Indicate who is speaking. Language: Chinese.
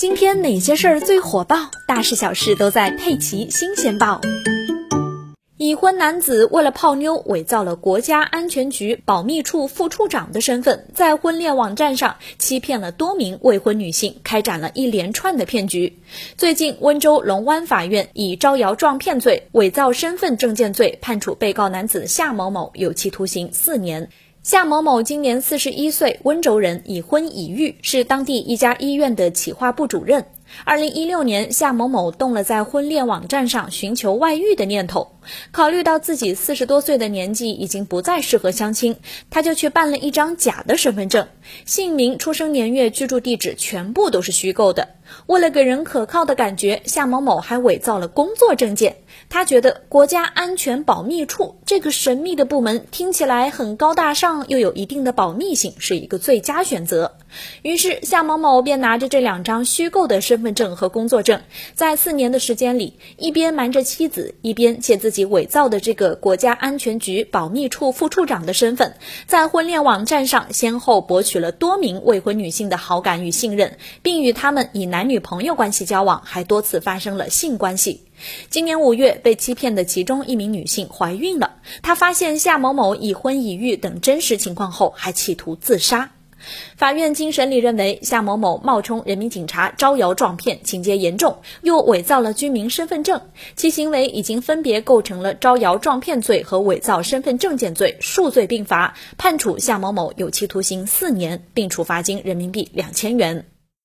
Speaker 1: 今天哪些事儿最火爆？大事小事都在《佩奇新鲜报》。已婚男子为了泡妞，伪造了国家安全局保密处副处长的身份，在婚恋网站上欺骗了多名未婚女性，开展了一连串的骗局。最近，温州龙湾法院以招摇撞骗罪、伪造身份证件罪，判处被告男子夏某某有期徒刑四年。夏某某今年四十一岁，温州人，已婚已育，是当地一家医院的企划部主任。二零一六年，夏某某动了在婚恋网站上寻求外遇的念头。考虑到自己四十多岁的年纪已经不再适合相亲，他就去办了一张假的身份证，姓名、出生年月、居住地址全部都是虚构的。为了给人可靠的感觉，夏某某还伪造了工作证件。他觉得国家安全保密处这个神秘的部门听起来很高大上，又有一定的保密性，是一个最佳选择。于是夏某某便拿着这两张虚构的身身份证和工作证，在四年的时间里，一边瞒着妻子，一边借自己伪造的这个国家安全局保密处副处长的身份，在婚恋网站上先后博取了多名未婚女性的好感与信任，并与他们以男女朋友关系交往，还多次发生了性关系。今年五月，被欺骗的其中一名女性怀孕了，她发现夏某某已婚已育等真实情况后，还企图自杀。法院经审理认为，夏某某冒充人民警察招摇撞骗，情节严重，又伪造了居民身份证，其行为已经分别构成了招摇撞骗罪和伪造身份证件罪，数罪并罚，判处夏某某有期徒刑四年，并处罚金人民币两千元。